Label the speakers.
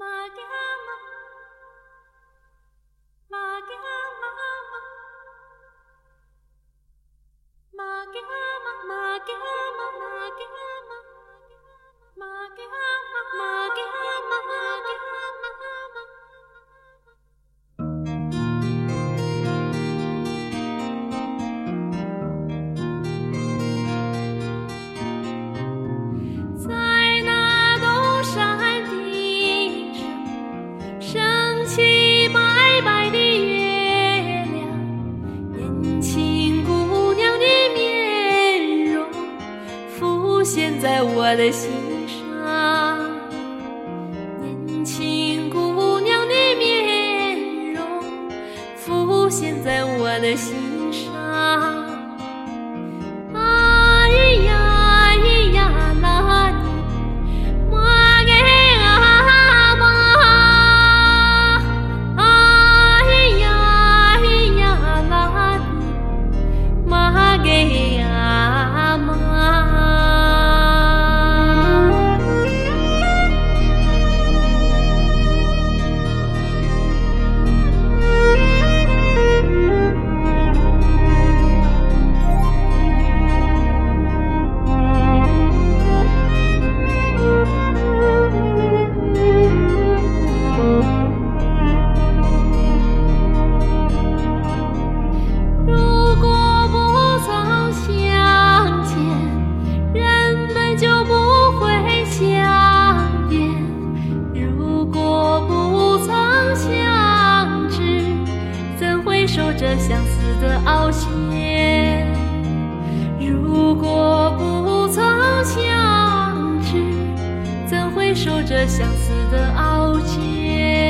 Speaker 1: Mama. 现在我的心上。年轻姑娘的面容浮现在我的心守着相思的凹陷？如果不曾相知，怎会守着相思的熬煎？